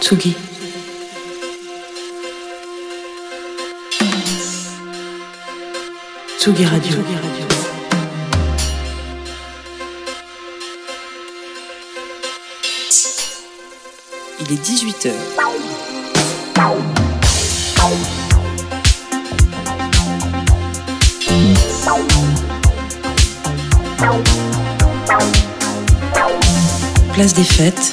Tsugi. Tsugi Radio. Il est 18h. Place des fêtes.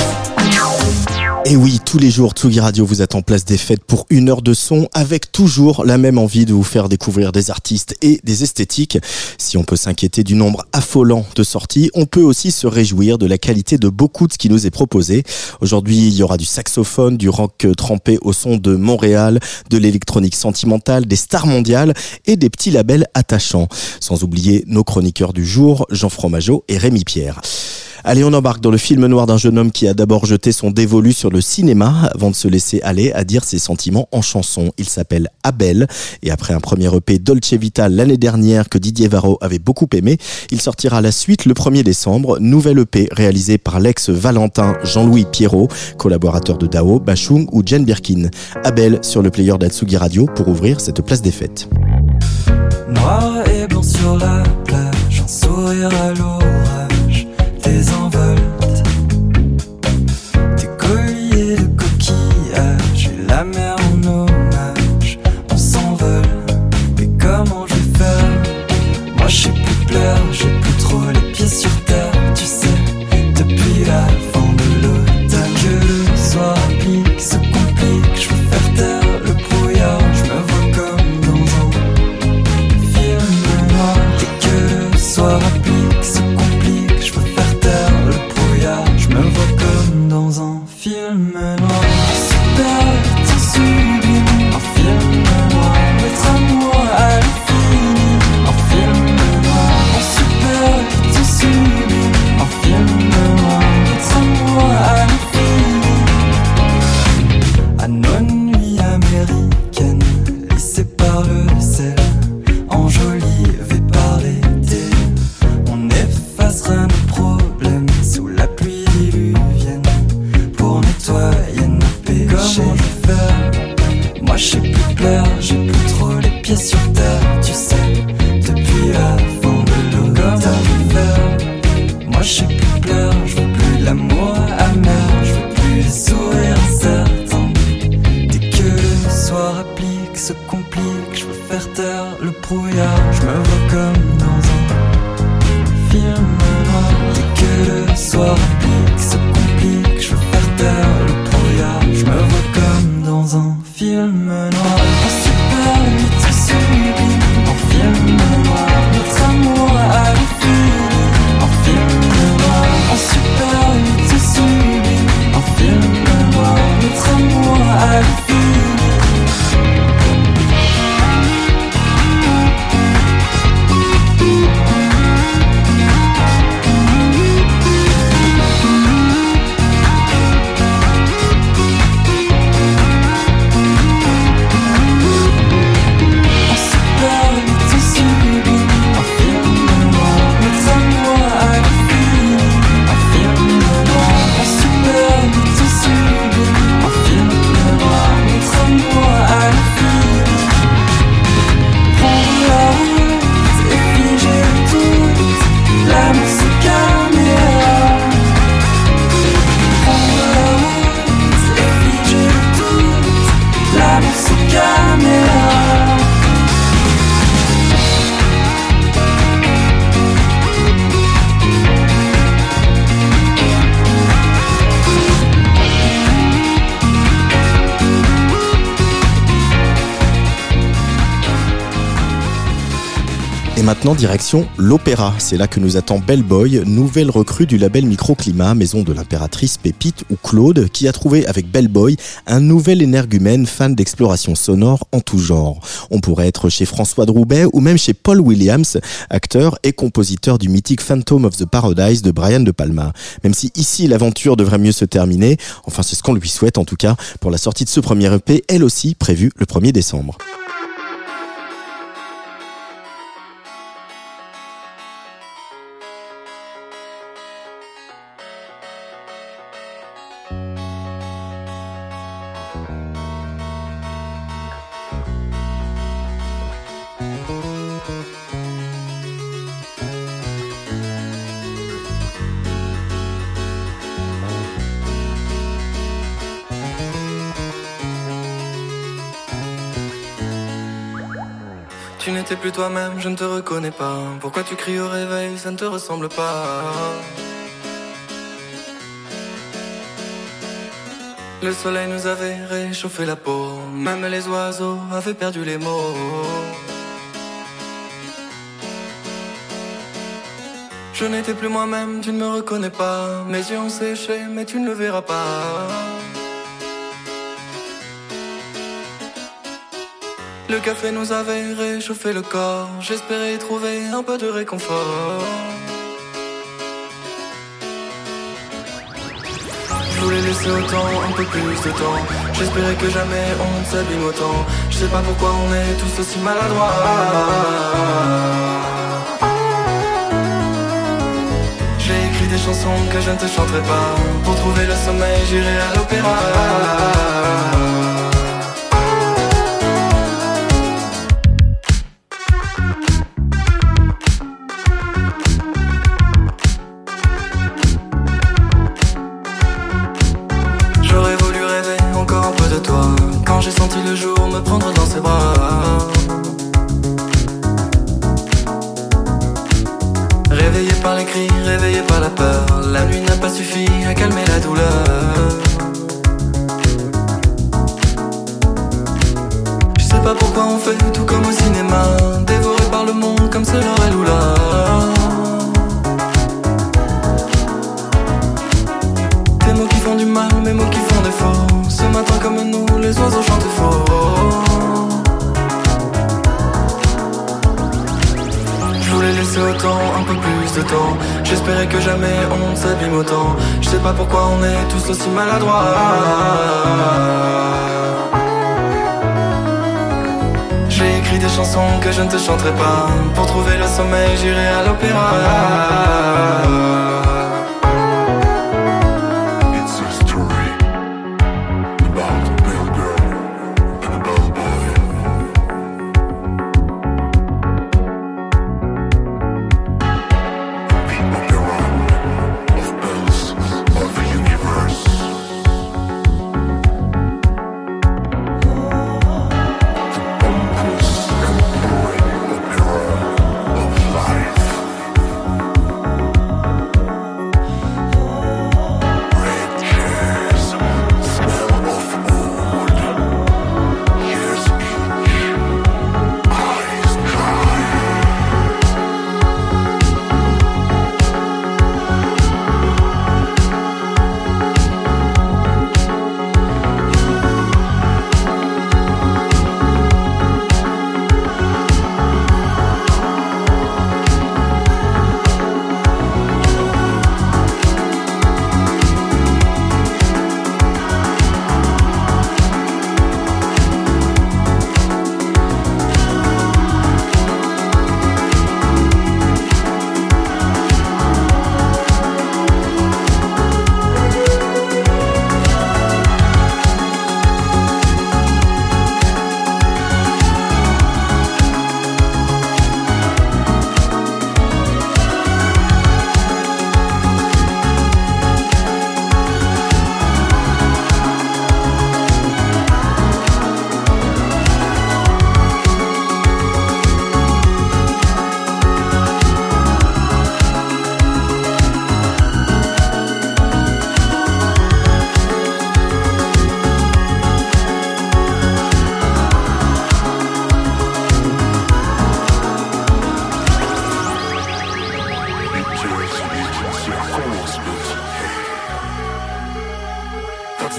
Et oui, tous les jours, Tsugi Radio vous attend place des fêtes pour une heure de son avec toujours la même envie de vous faire découvrir des artistes et des esthétiques. Si on peut s'inquiéter du nombre affolant de sorties, on peut aussi se réjouir de la qualité de beaucoup de ce qui nous est proposé. Aujourd'hui, il y aura du saxophone, du rock trempé au son de Montréal, de l'électronique sentimentale, des stars mondiales et des petits labels attachants. Sans oublier nos chroniqueurs du jour, Jean Fromageau et Rémi Pierre. Allez, on embarque dans le film noir d'un jeune homme qui a d'abord jeté son dévolu sur le cinéma avant de se laisser aller à dire ses sentiments en chanson. Il s'appelle Abel et après un premier EP Dolce Vita l'année dernière que Didier Varro avait beaucoup aimé, il sortira la suite le 1er décembre, nouvelle EP réalisée par l'ex-Valentin Jean-Louis Pierrot, collaborateur de Dao, Bachung ou Jen Birkin. Abel sur le player d'Atsugi Radio pour ouvrir cette place des fêtes. Direction l'Opéra. C'est là que nous attend Bellboy, nouvelle recrue du label Microclimat, maison de l'impératrice Pépite ou Claude, qui a trouvé avec Bellboy un nouvel énergumène fan d'exploration sonore en tout genre. On pourrait être chez François Droubet ou même chez Paul Williams, acteur et compositeur du mythique Phantom of the Paradise de Brian De Palma. Même si ici l'aventure devrait mieux se terminer, enfin c'est ce qu'on lui souhaite en tout cas, pour la sortie de ce premier EP, elle aussi prévue le 1er décembre. Toi-même, je ne te reconnais pas. Pourquoi tu cries au réveil, ça ne te ressemble pas. Le soleil nous avait réchauffé la peau, même les oiseaux avaient perdu les mots. Je n'étais plus moi-même, tu ne me reconnais pas. Mes yeux ont séché, mais tu ne le verras pas. Le café nous avait réchauffé le corps. J'espérais trouver un peu de réconfort. Je voulais laisser autant, un peu plus de temps. J'espérais que jamais on ne s'abîme autant. Je sais pas pourquoi on est tous aussi maladroits. J'ai écrit des chansons que je ne te chanterai pas. Pour trouver le sommeil, j'irai à l'opéra.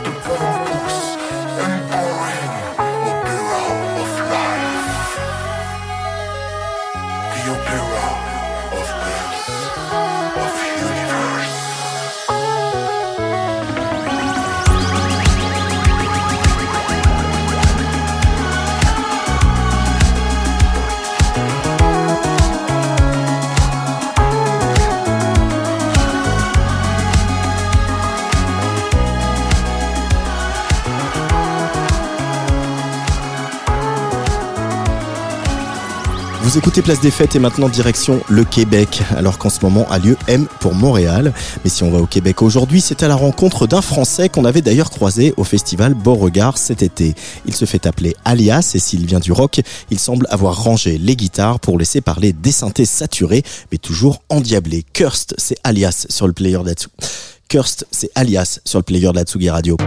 the books. Vous écoutez Place des Fêtes et maintenant direction le Québec, alors qu'en ce moment a lieu M pour Montréal. Mais si on va au Québec aujourd'hui, c'est à la rencontre d'un Français qu'on avait d'ailleurs croisé au festival Beauregard cet été. Il se fait appeler Alias et s'il vient du rock, il semble avoir rangé les guitares pour laisser parler des synthés saturés, mais toujours endiablés. Kirst, c'est Alias sur le player d'Atsu. Kirst, c'est Alias sur le player de Radio.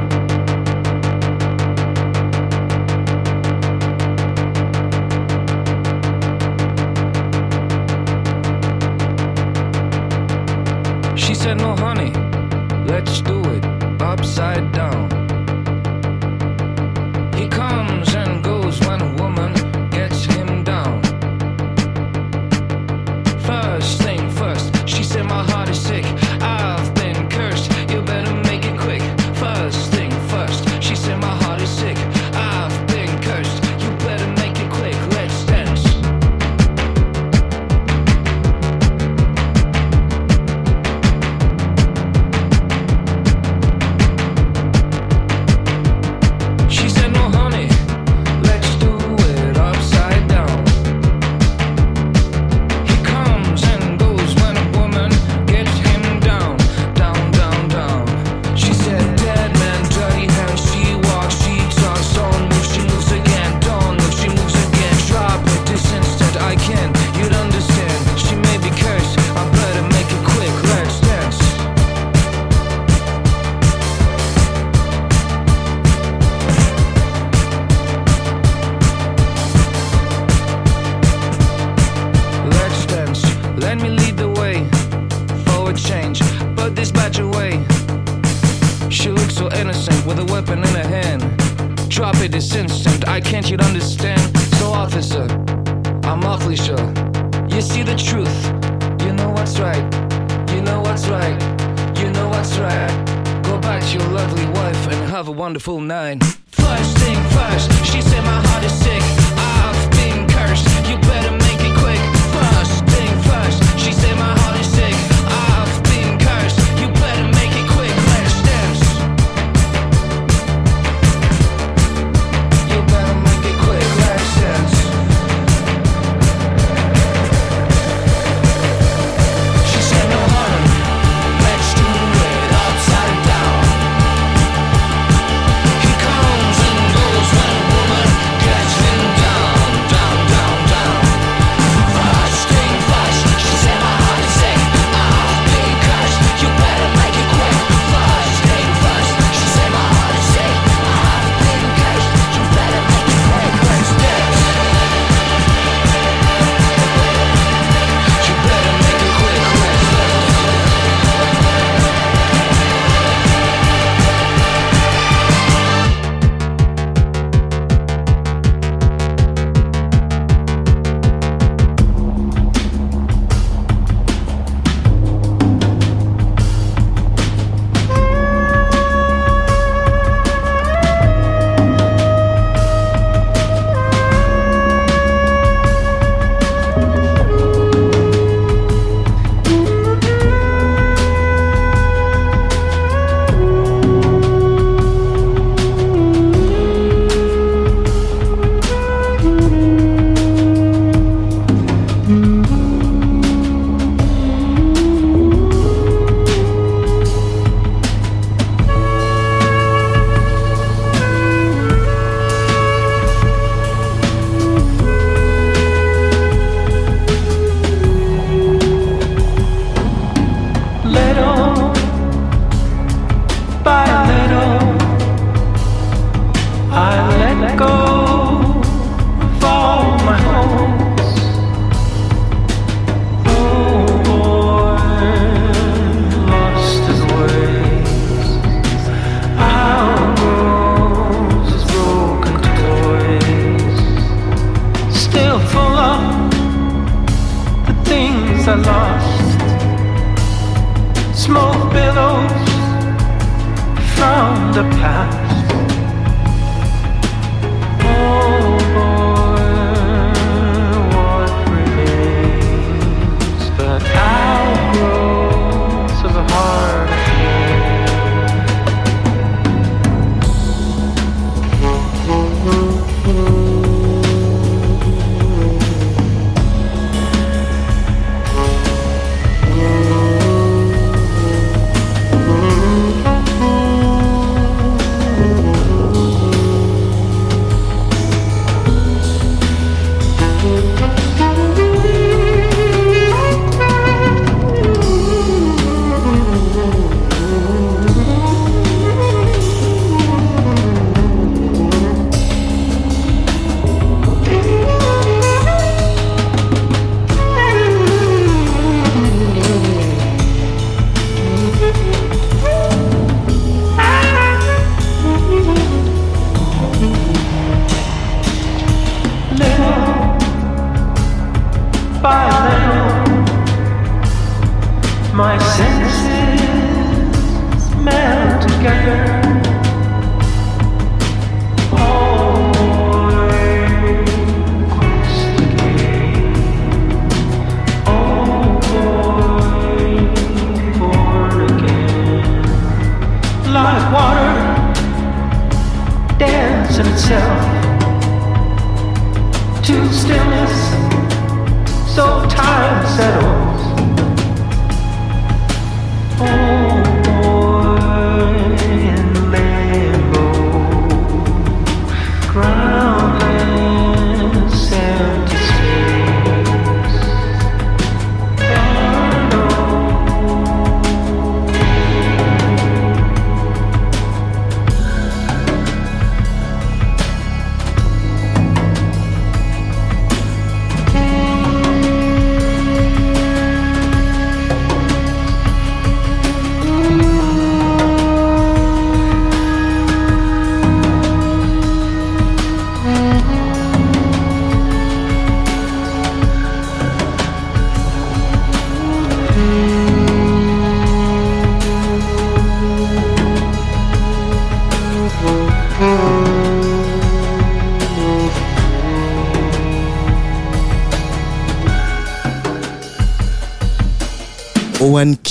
full nine.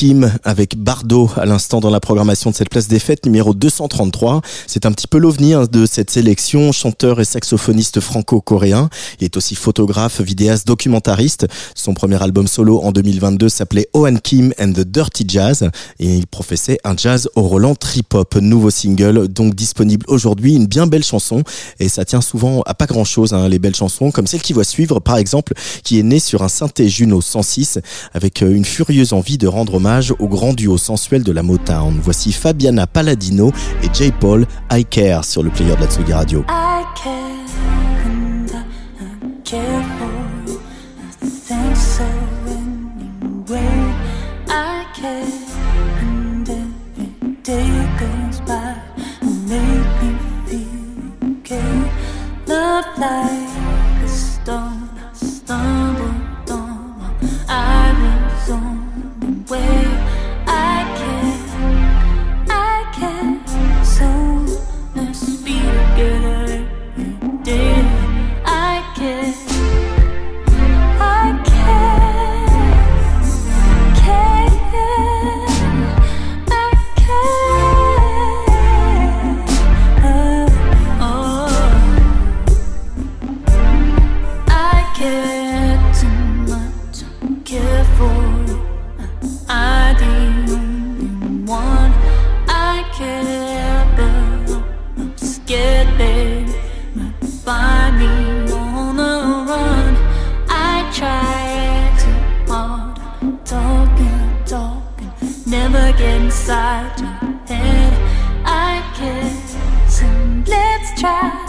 Kim avec Bardo à l'instant dans la programmation de cette place des fêtes numéro 233. C'est un petit peu l'ovni hein, de cette sélection, chanteur et saxophoniste franco-coréen. Il est aussi photographe, vidéaste, documentariste. Son premier album solo en 2022 s'appelait Owen Kim and the Dirty Jazz et il professait un jazz au Roland trip-hop. Nouveau single donc disponible aujourd'hui, une bien belle chanson et ça tient souvent à pas grand chose hein, les belles chansons comme celle qui va suivre par exemple qui est née sur un synthé Juno 106 avec euh, une furieuse envie de rendre hommage au grand duo sensuel de la Motown. Voici Fabiana Palladino et J. Paul I Care sur le player de la Tsugi Radio. The inside your head. I so let's try.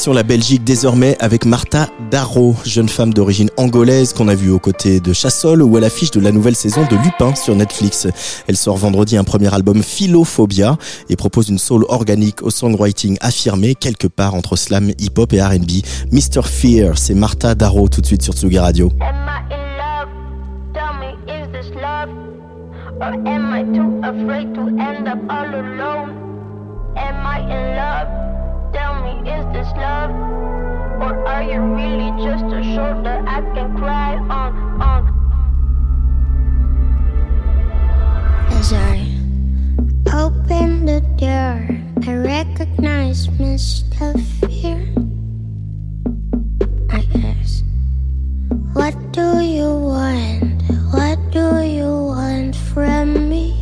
Direction la Belgique désormais avec Martha Darro, jeune femme d'origine angolaise qu'on a vue aux côtés de Chassol ou à l'affiche de la nouvelle saison de Lupin sur Netflix. Elle sort vendredi un premier album Philophobia et propose une soul organique au songwriting affirmé quelque part entre slam, hip-hop et R&B. Mr. Fear, c'est Martha Darro tout de suite sur Tsugi Radio. Or am I too afraid to end up all alone? Am I in love? Tell me, is this love? Or are you really just a shoulder I can cry on? As I open the door, I recognize Mr. Fear. I ask, What do you want? What do you want from me?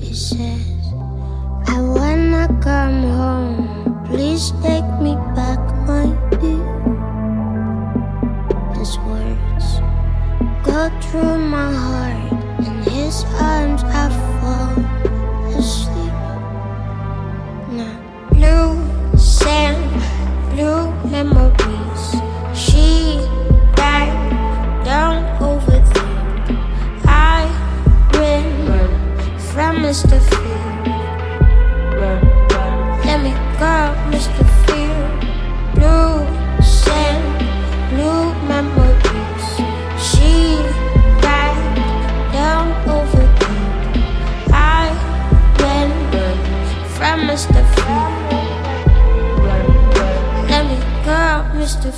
He says, I come home. Please take me back, my dear. His words go through my heart. In his arms I fall asleep. Now, blue sand, blue memories. She died, don't overthink. I ran from Mr. Fear. Mr. Fear. Blue sand, blue memories. She don't overthink. I from Mr. Let me go, Mr.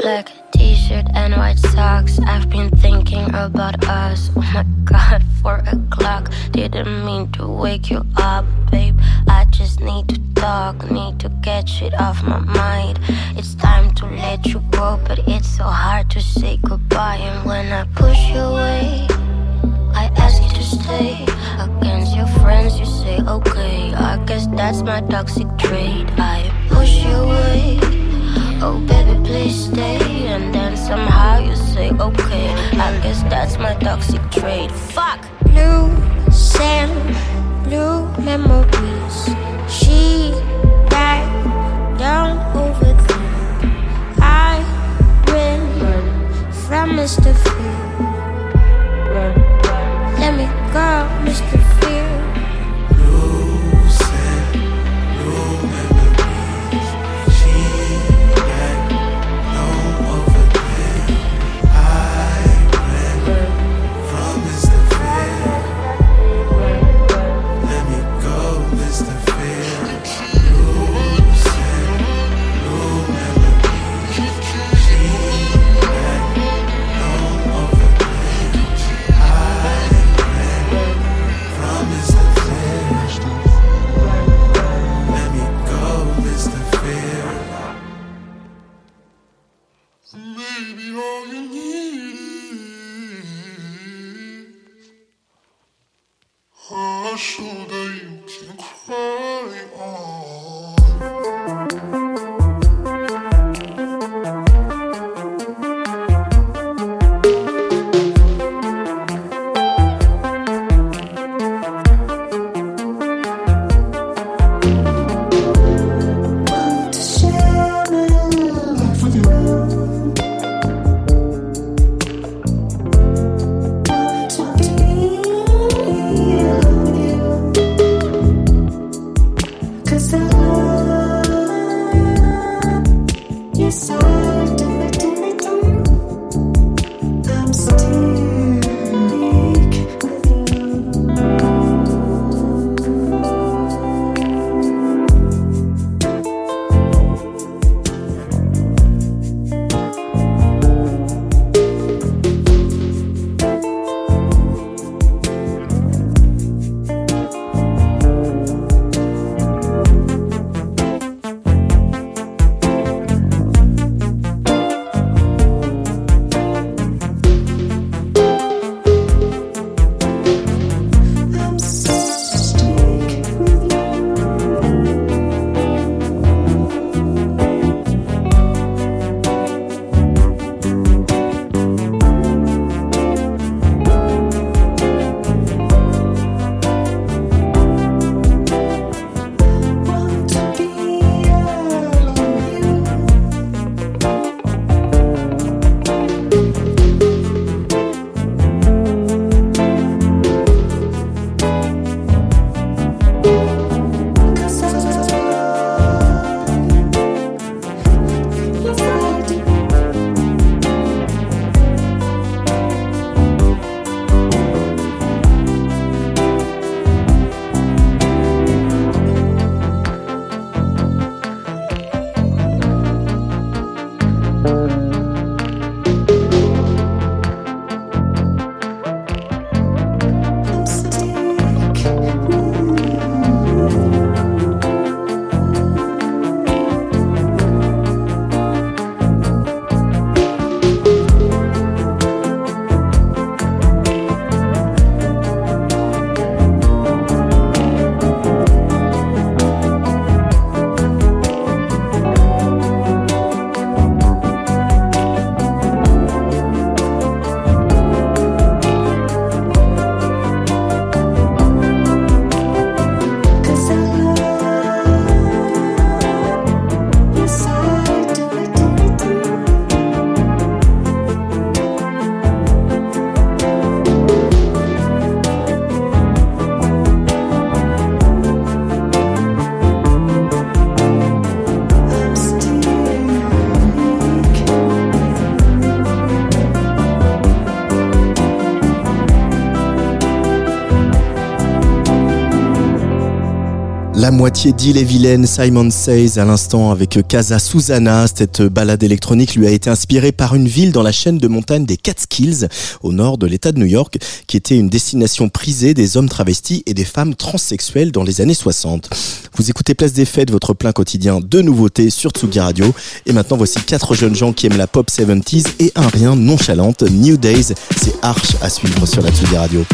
Black t-shirt and white socks. I've been thinking about us. Oh my god, four o'clock. Didn't mean to wake you up, babe. I just need to talk, need to get shit off my mind. It's time to let you go, but it's so hard to say goodbye. And when I push you away, I ask you to stay. Against your friends, you say okay. I guess that's my toxic trait. I push you away. Oh baby, please stay. And then somehow you say okay. I guess that's my toxic trait. Fuck. Blue sand, blue memories. She died, don't overthink. I ran from Mr. Fear. Let me go, Mr. La moitié d'Île et Vilaine, Simon Says à l'instant avec Casa Susanna. Cette balade électronique lui a été inspirée par une ville dans la chaîne de montagnes des Catskills, au nord de l'État de New York, qui était une destination prisée des hommes travestis et des femmes transsexuelles dans les années 60. Vous écoutez Place des Fêtes, votre plein quotidien de nouveautés sur Tsugi Radio. Et maintenant, voici quatre jeunes gens qui aiment la pop 70s et un rien nonchalante, New Days. C'est Arch à suivre sur la Tsugi Radio.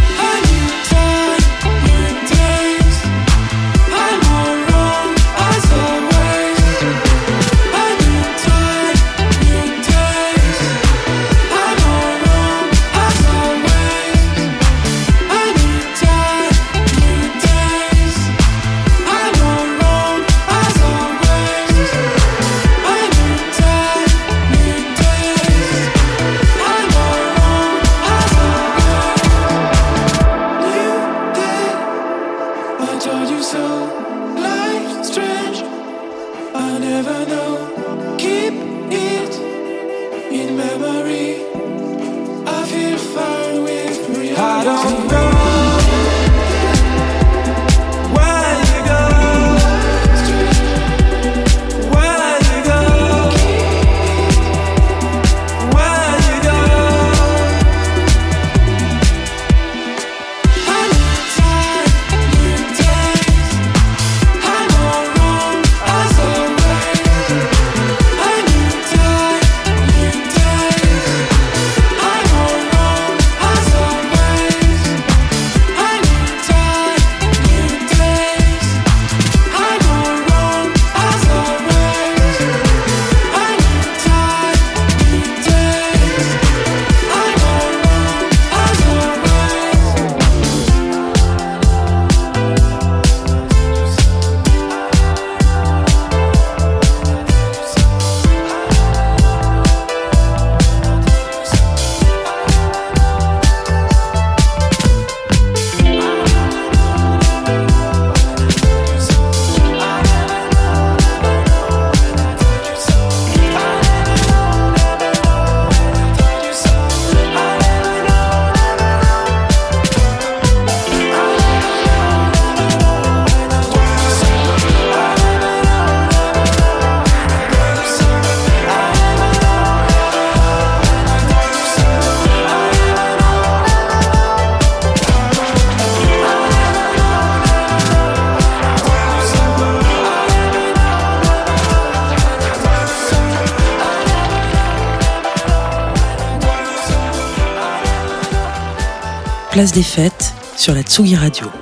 Place des Fêtes sur la Tsugi Radio.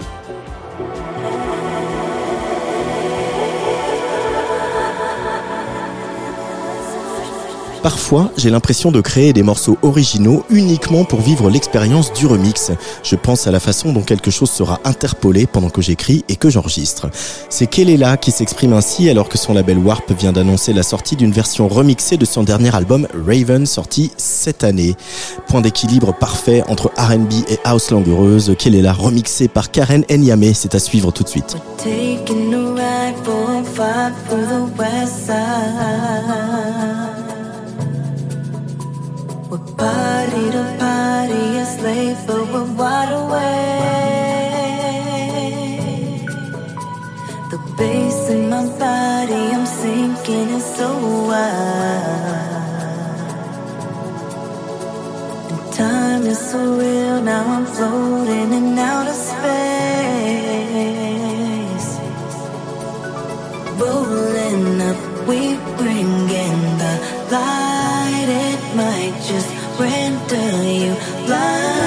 J'ai l'impression de créer des morceaux originaux uniquement pour vivre l'expérience du remix. Je pense à la façon dont quelque chose sera interpolé pendant que j'écris et que j'enregistre. C'est Kelela qui s'exprime ainsi alors que son label Warp vient d'annoncer la sortie d'une version remixée de son dernier album Raven sorti cette année. Point d'équilibre parfait entre R&B et house langoureuse. Kelela remixé par Karen Enyame, c'est à suivre tout de suite. Wide awake. The bass in my body, I'm sinking, it's so wild. And time is so real, now I'm floating in outer space. Rolling up, we bring in the light. It might just render you blind.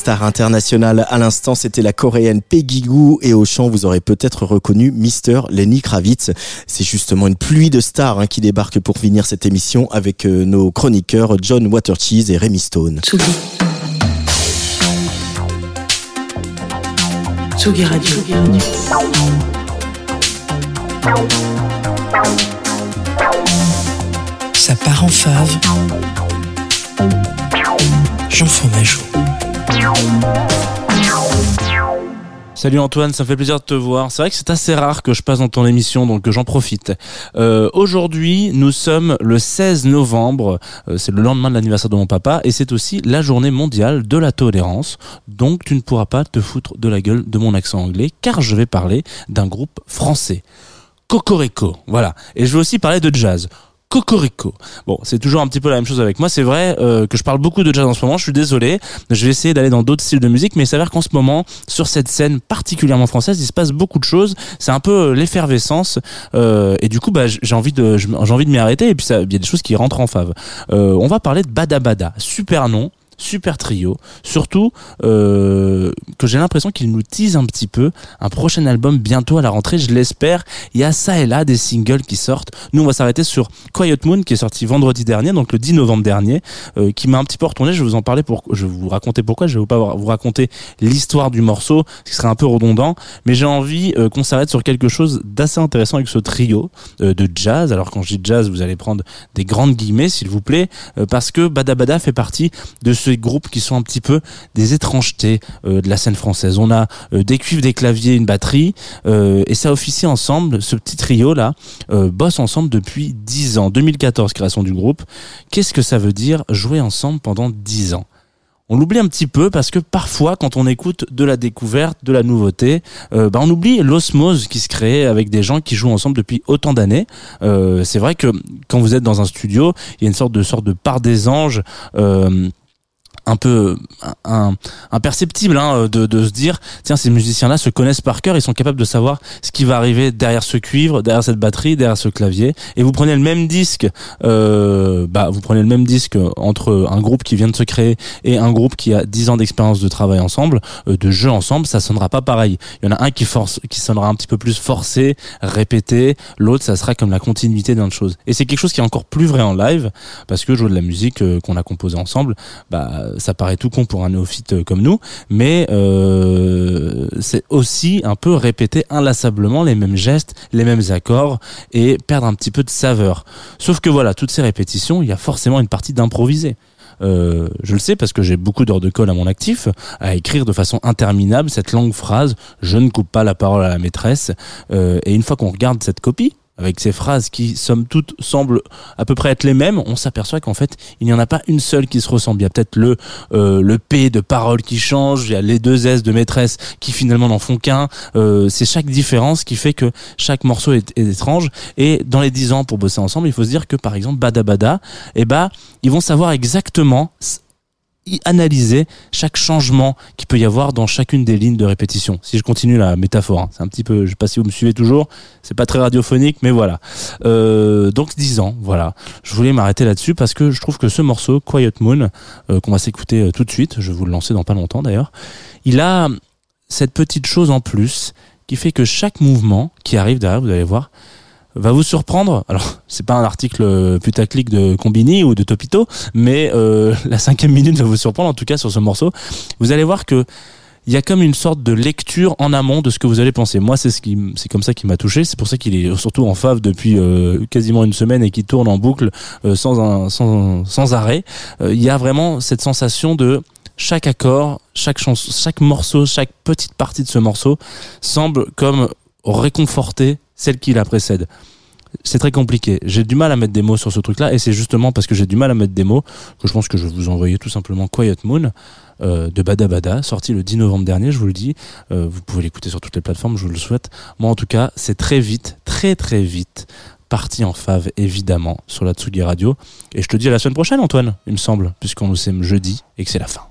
Stars internationales. À l'instant, c'était la coréenne Peggy Goo et au chant, vous aurez peut-être reconnu Mr. Lenny Kravitz. C'est justement une pluie de stars hein, qui débarque pour finir cette émission avec euh, nos chroniqueurs John Watercheese et Remy Stone. Tsugi. Tsugi Radio. Ça part en fave. Jean Fromageau. Salut Antoine, ça me fait plaisir de te voir. C'est vrai que c'est assez rare que je passe dans ton émission, donc j'en profite. Euh, Aujourd'hui, nous sommes le 16 novembre, euh, c'est le lendemain de l'anniversaire de mon papa, et c'est aussi la journée mondiale de la tolérance. Donc tu ne pourras pas te foutre de la gueule de mon accent anglais, car je vais parler d'un groupe français. Cocorico, voilà. Et je vais aussi parler de jazz. Cocorico. Bon, c'est toujours un petit peu la même chose avec moi. C'est vrai euh, que je parle beaucoup de jazz en ce moment. Je suis désolé. Je vais essayer d'aller dans d'autres styles de musique, mais il s'avère qu'en ce moment, sur cette scène particulièrement française, il se passe beaucoup de choses. C'est un peu euh, l'effervescence. Euh, et du coup, bah, j'ai envie de, j'ai envie de m'y arrêter. Et puis, il y a des choses qui rentrent en fave. On va parler de Bada Bada. Super nom. Super trio, surtout euh, que j'ai l'impression qu'il nous tease un petit peu un prochain album bientôt à la rentrée, je l'espère. Il y a ça et là des singles qui sortent. Nous, on va s'arrêter sur Quiet Moon qui est sorti vendredi dernier, donc le 10 novembre dernier, euh, qui m'a un petit peu retourné. Je vais vous en parler pour, je vais vous raconter pourquoi. Je vais pas vous raconter l'histoire du morceau, ce qui serait un peu redondant, mais j'ai envie euh, qu'on s'arrête sur quelque chose d'assez intéressant avec ce trio euh, de jazz. Alors quand je dis jazz, vous allez prendre des grandes guillemets, s'il vous plaît, parce que Bada Bada fait partie de ces groupes qui sont un petit peu des étrangetés euh, de la scène française. On a euh, des cuivres, des claviers, une batterie, euh, et ça officie ensemble. Ce petit trio là bosse ensemble depuis 10 ans. 2014 création du groupe. Qu'est-ce que ça veut dire jouer ensemble pendant 10 ans? On l'oublie un petit peu parce que parfois, quand on écoute de la découverte, de la nouveauté, euh, bah, on oublie l'osmose qui se crée avec des gens qui jouent ensemble depuis autant d'années. C'est vrai que quand vous êtes dans un studio, il y a une sorte de sorte de part des anges. Un peu imperceptible hein, de, de se dire tiens ces musiciens là se connaissent par cœur ils sont capables de savoir ce qui va arriver derrière ce cuivre derrière cette batterie derrière ce clavier. Et vous prenez le même disque euh, bah vous prenez le même disque entre un groupe qui vient de se créer et un groupe qui a 10 ans d'expérience de travail ensemble euh, de jeu ensemble ça sonnera pas pareil. Il y en a un qui force qui sonnera un petit peu plus forcé répété l'autre ça sera comme la continuité d'une chose. Et c'est quelque chose qui est encore plus vrai en live parce que jouer de la musique euh, qu'on a composée ensemble bah ça paraît tout con pour un néophyte euh, comme nous, mais euh, c'est aussi un peu répéter inlassablement les mêmes gestes, les mêmes accords et perdre un petit peu de saveur. Sauf que voilà, toutes ces répétitions, il y a forcément une partie d'improviser. Euh, je le sais parce que j'ai beaucoup d'heures de colle à mon actif, à écrire de façon interminable cette longue phrase « je ne coupe pas la parole à la maîtresse et une fois qu'on regarde cette copie, avec ces phrases qui, somme toute, semblent à peu près être les mêmes, on s'aperçoit qu'en fait, il n'y en a pas une seule qui se ressemble. Il y a peut-être le euh, le P de parole qui change, il y a les deux S de maîtresse qui finalement n'en font qu'un. Euh, c'est chaque différence qui fait que chaque morceau est, étrange. Et dans les dix ans pour bosser ensemble, il faut se dire que par exemple, Bada Bada, eh ben, ils vont savoir exactement analyser chaque changement qu'il peut y avoir dans chacune des lignes de répétition. Si je continue la métaphore, hein, c'est un petit peu, je sais pas si vous me suivez toujours, c'est pas très radiophonique, mais voilà. Euh, donc 10 ans, voilà. Je voulais m'arrêter là-dessus parce que je trouve que ce morceau, Quiet Moon, euh, qu'on va s'écouter euh, tout de suite, je vais vous le lancer dans pas longtemps d'ailleurs, il a cette petite chose en plus qui fait que chaque mouvement qui arrive derrière, vous allez voir, va vous surprendre. Alors, c'est pas un article euh, putaclic de Combini ou de Topito, mais euh, la cinquième minute va vous surprendre, en tout cas sur ce morceau. Vous allez voir que il y a comme une sorte de lecture en amont de ce que vous allez penser. Moi, c'est ce qui, c'est comme ça qui m'a touché. C'est pour ça qu'il est surtout en fave depuis euh, quasiment une semaine et qui tourne en boucle euh, sans, arrêt. Euh, il y a vraiment cette sensation de chaque accord, chaque chaque morceau, chaque petite partie de ce morceau semble comme réconforter celle qui la précède. C'est très compliqué. J'ai du mal à mettre des mots sur ce truc-là, et c'est justement parce que j'ai du mal à mettre des mots que je pense que je vais vous envoyer tout simplement Quiet Moon euh, de Bada Bada, sorti le 10 novembre dernier, je vous le dis. Euh, vous pouvez l'écouter sur toutes les plateformes, je vous le souhaite. Moi, en tout cas, c'est très vite, très très vite parti en fave, évidemment, sur la Tsugi Radio. Et je te dis à la semaine prochaine, Antoine, il me semble, puisqu'on nous sait jeudi et que c'est la fin.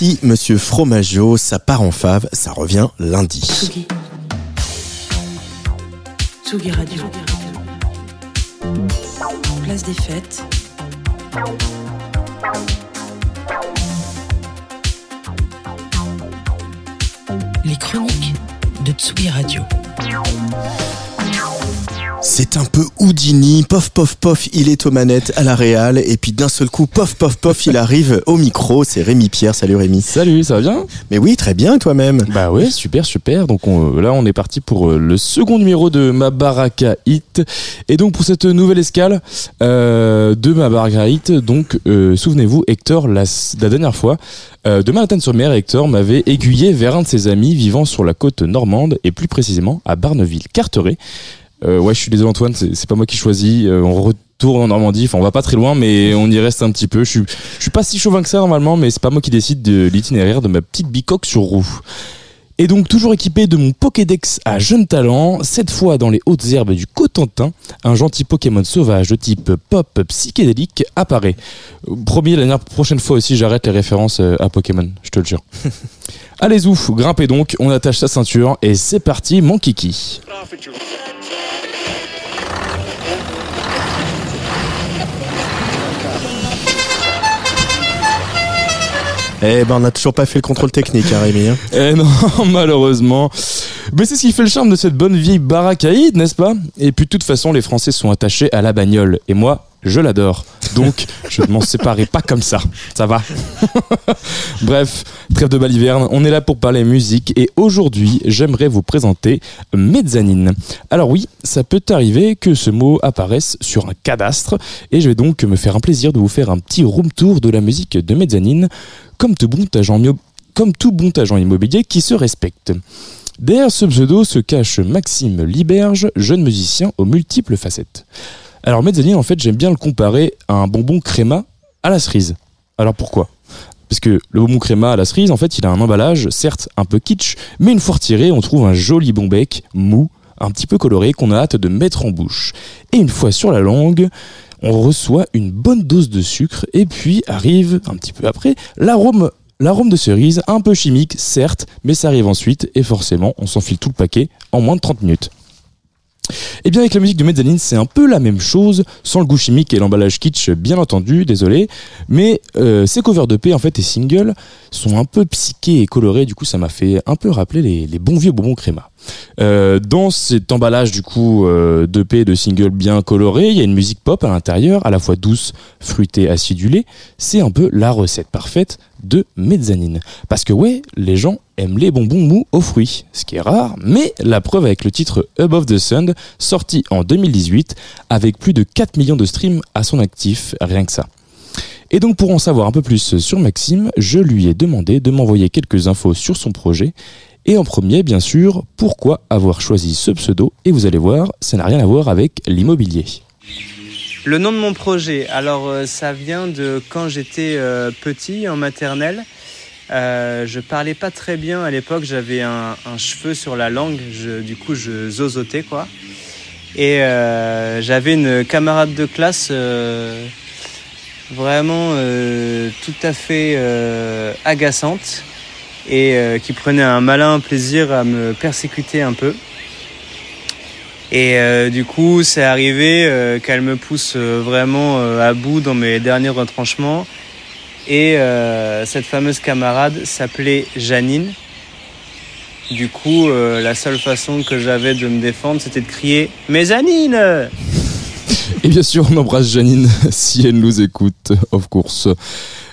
Merci Monsieur Fromageau, ça part en fave, ça revient lundi. Tsugi. Tsugi. Place des fêtes. Les chroniques de Tsugi Radio. C'est un peu Houdini, pof pof pof, il est aux manettes à la Réal, et puis d'un seul coup, pof pof pof, il arrive au micro, c'est Rémi Pierre, salut Rémi. Salut, ça va bien? Mais oui, très bien, toi-même Bah ouais, super, super. Donc on- là, on est parti pour euh, le second numéro de Ma Baraka Hit. Et donc pour cette nouvelle escale euh, de Ma Baraka Hit, donc euh, souvenez-vous, Hector, la dernière fois, euh, de Manhattan-sur-Mer, Hector m'avait aiguillé vers un de ses amis vivant sur la côte normande, et plus précisément à Barneville-Carteret. Euh, ouais, je suis désolé Antoine, c'est pas moi qui choisis. Euh, on retourne en Normandie. Enfin, on va pas très loin, mais on y reste un petit peu. Je suis, suis pas si chauvin que ça normalement, mais c'est pas moi qui décide de l'itinéraire de ma petite bicoque sur roue. Et donc toujours équipé de mon Pokédex à jeunes talents, cette fois dans les hautes herbes du Cotentin, un gentil Pokémon sauvage de type pop psychédélique apparaît. Promis, la prochaine fois aussi j'arrête les références euh, à Pokémon, je te le jure. Allez ouf, grimpez donc, on attache sa ceinture et c'est parti mon kiki. Eh ben, on n'a toujours pas fait le contrôle technique, hein, Rémi. hein. Eh non, malheureusement. Mais c'est ce qui fait le charme de cette bonne vieille baracaïde, n'est-ce pas? Et puis de toute façon, les Français sont attachés à la bagnole. Et moi, je l'adore. Donc, je ne m'en séparerai pas comme ça. Ça va? Bref, trêve de baliverne, on est là pour parler musique. Et aujourd'hui, j'aimerais vous présenter mezzanine. Alors oui, ça peut arriver que ce mot apparaisse sur un cadastre. Et je vais donc me faire un plaisir de vous faire un petit room tour de la musique de mezzanine comme tout bon agent, mio- comme tout bon agent immobilier qui se respecte. Derrière ce pseudo se cache Maxime Liberge, jeune musicien aux multiples facettes. Alors mezzanine, en fait, j'aime bien le comparer à un bonbon créma à la cerise. Alors pourquoi? Parce que le bonbon créma à la cerise, en fait, il a un emballage, certes un peu kitsch, mais une fois retiré, on trouve un joli bon bec, mou, un petit peu coloré, qu'on a hâte de mettre en bouche. Et une fois sur la langue, on reçoit une bonne dose de sucre, et puis arrive, un petit peu après, l'arôme L'arôme de cerise, un peu chimique, certes, mais ça arrive ensuite, et forcément, on s'enfile tout le paquet en moins de 30 minutes. Et bien avec la musique de Mezzanine, c'est un peu la même chose, sans le goût chimique et l'emballage kitsch, bien entendu, désolé. Mais euh, ces covers de P en fait et singles sont un peu psychés et colorés, du coup ça m'a fait un peu rappeler les, bons vieux bonbons créma. Euh, dans cet emballage du coup euh, de P de singles bien colorés, il y a une musique pop à l'intérieur, à la fois douce, fruitée, acidulée. C'est un peu la recette parfaite de mezzanine. Parce que ouais, les gens aiment les bonbons mous aux fruits, ce qui est rare, mais la preuve avec le titre Above the Sun, sorti en 2018, avec plus de 4 millions de streams à son actif, rien que ça. Et donc pour en savoir un peu plus sur Maxime, je lui ai demandé de m'envoyer quelques infos sur son projet. Et en premier, bien sûr, pourquoi avoir choisi ce pseudo? Et vous allez voir, ça n'a rien à voir avec l'immobilier. Le nom de mon projet, alors euh, ça vient de quand j'étais euh, petit en maternelle. Euh, je parlais pas très bien à l'époque, j'avais un, cheveu sur la langue, je- du coup je zozotais quoi. Et euh, j'avais une camarade de classe euh, vraiment tout à fait agaçante et qui prenait un malin plaisir à me persécuter un peu. Et du coup, c'est arrivé qu'elle me pousse vraiment à bout dans mes derniers retranchements. Et euh, cette fameuse camarade s'appelait Janine. Du coup, euh, la seule façon que j'avais de me défendre, c'était de crier Mezzanine Et bien sûr, on embrasse Janine si elle nous écoute, of course.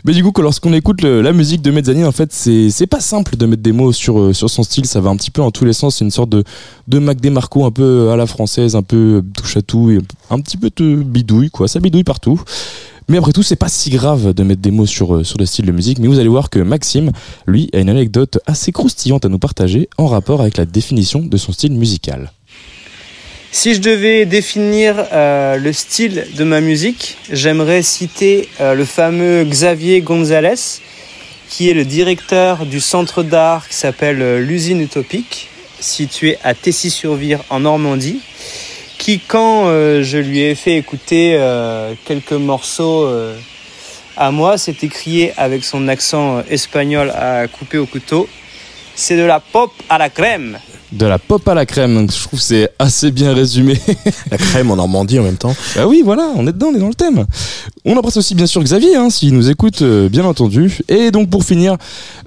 Mais du coup, lorsqu'on écoute la musique de Mezzanine, en fait, c'est c'est pas simple de mettre des mots sur, euh, sur son style. Ça va un petit peu en tous les sens. C'est une sorte de, de Mac DeMarco un peu à la française, un peu touche à tout, et un petit peu de bidouille, quoi. Ça bidouille partout. Mais après tout, c'est pas si grave de mettre des mots sur, euh, sur le style de musique. Mais vous allez voir que Maxime, lui, a une anecdote assez croustillante à nous partager en rapport avec la définition de son style musical. Si je devais définir euh, le style de ma musique, j'aimerais citer euh, le fameux Xavier Gonzalez, qui est le directeur du centre d'art qui s'appelle l'usine utopique, situé à Tessy-sur-Vire en Normandie, qui quand euh, je lui ai fait écouter euh, quelques morceaux euh, à moi, c'est écrié avec son accent espagnol à couper au couteau. C'est de la pop à la crème. De la pop à la crème, donc je trouve que c'est assez bien résumé. La crème en Normandie en même temps. Bah oui, voilà, on est dedans, on est dans le thème. On embrasse aussi bien sûr Xavier, hein, s'il nous écoute, euh, bien entendu. Et donc pour finir,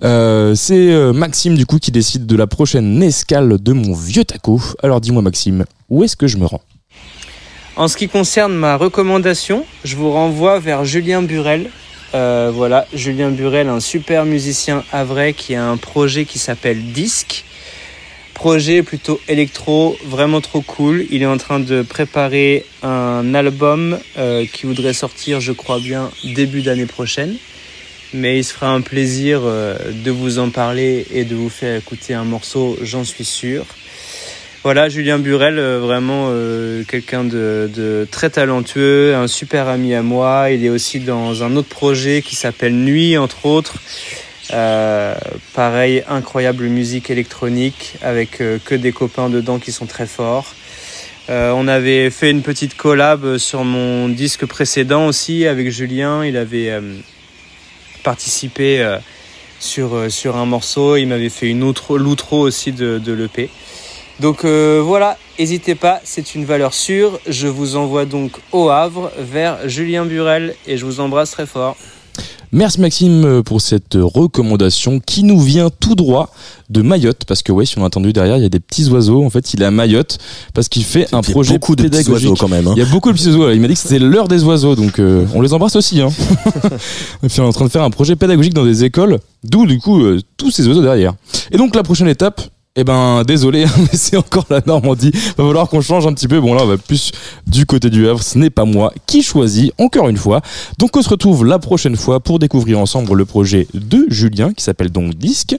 euh, c'est euh, Maxime du coup qui décide de la prochaine escale de mon vieux taco. Alors dis-moi Maxime, où est-ce que je me rends? En ce qui concerne ma recommandation, je vous renvoie vers Julien Burel. Euh, voilà, Julien Burel, un super musicien havrais qui a un projet qui s'appelle Disque. Projet plutôt électro, vraiment trop cool. Il est en train de préparer un album euh, qui voudrait sortir, je crois bien, début d'année prochaine. Mais il se fera un plaisir euh, de vous en parler et de vous faire écouter un morceau, j'en suis sûr. Voilà, Julien Burel, euh, vraiment euh, quelqu'un de, très talentueux, un super ami à moi. Il est aussi dans un autre projet qui s'appelle Nuit, entre autres. Euh, pareil, incroyable musique électronique avec que des copains dedans qui sont très forts. On avait fait une petite collab sur mon disque précédent aussi avec Julien. Il avait participé sur, un morceau. Il m'avait fait une outro, l'outro aussi de, de l'EP. Donc euh, voilà, n'hésitez pas, c'est une valeur sûre. Je vous envoie donc au Havre vers Julien Burel et je vous embrasse très fort. Merci Maxime euh, pour cette recommandation qui nous vient tout droit de Mayotte parce que ouais si on a entendu derrière il y a des petits oiseaux en fait il est à Mayotte parce qu'il fait un Il y a projet beaucoup de petits pédagogique. oiseaux quand même. hein. Il y a beaucoup de petits oiseaux. Il m'a dit que c'était l'heure des oiseaux, donc euh, on les embrasse aussi. Hein. Et puis on est en train de faire un projet pédagogique dans des écoles, d'où du coup euh, tous ces oiseaux derrière. Et donc la prochaine étape. Eh ben désolé, hein, mais c'est encore la Normandie. Va falloir qu'on change un petit peu. Bon là, on va plus du côté du Havre. Ce n'est pas moi qui choisis, encore une fois. Donc on se retrouve la prochaine fois pour découvrir ensemble le projet de Julien qui s'appelle donc Disque.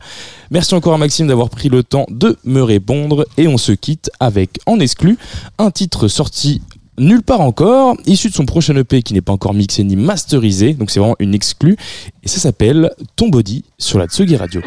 Merci encore à Maxime d'avoir pris le temps de me répondre et on se quitte avec en exclu un titre sorti nulle part encore, issu de son prochain EP qui n'est pas encore mixé ni masterisé, donc c'est vraiment une exclue, et ça s'appelle Ton Body sur la Tsugi Radio.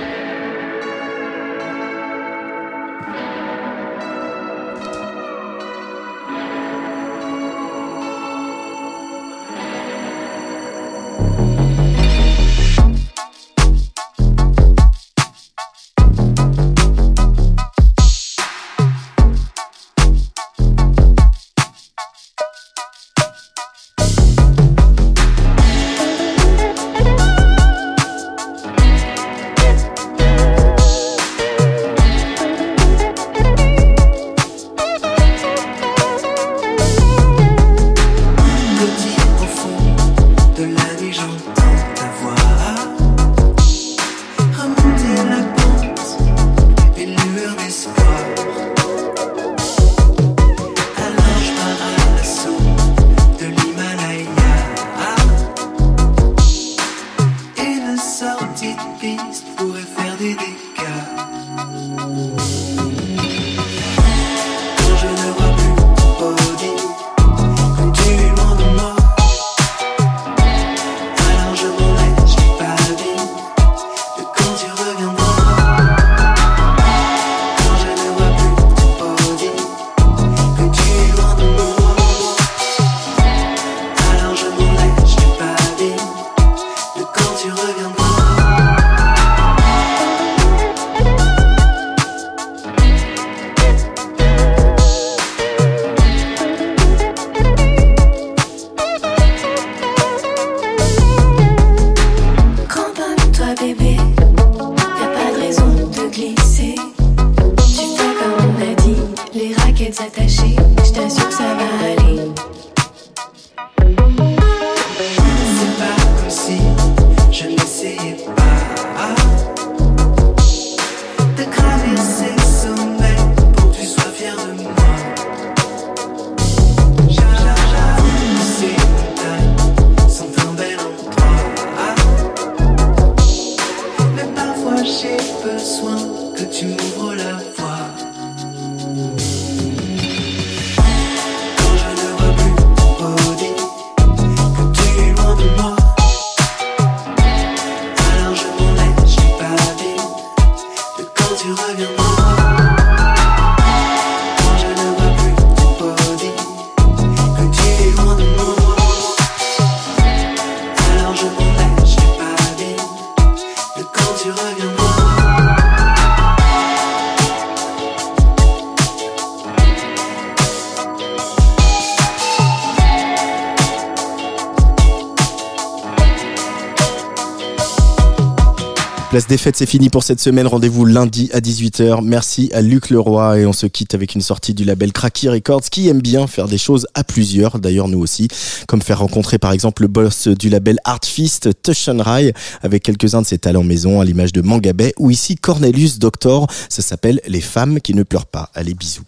Des fêtes, c'est fini pour cette semaine. Rendez-vous lundi à 18h. Merci à Luc Leroy et on se quitte avec une sortie du label Cracky Records qui aime bien faire des choses à plusieurs. D'ailleurs, nous aussi. Comme faire rencontrer par exemple le boss du label Artfist, Tushan Rai, avec quelques-uns de ses talents maison à l'image de Mangabé ou ici Cornelius Doctor. Ça s'appelle Les femmes qui ne pleurent pas. Allez, bisous.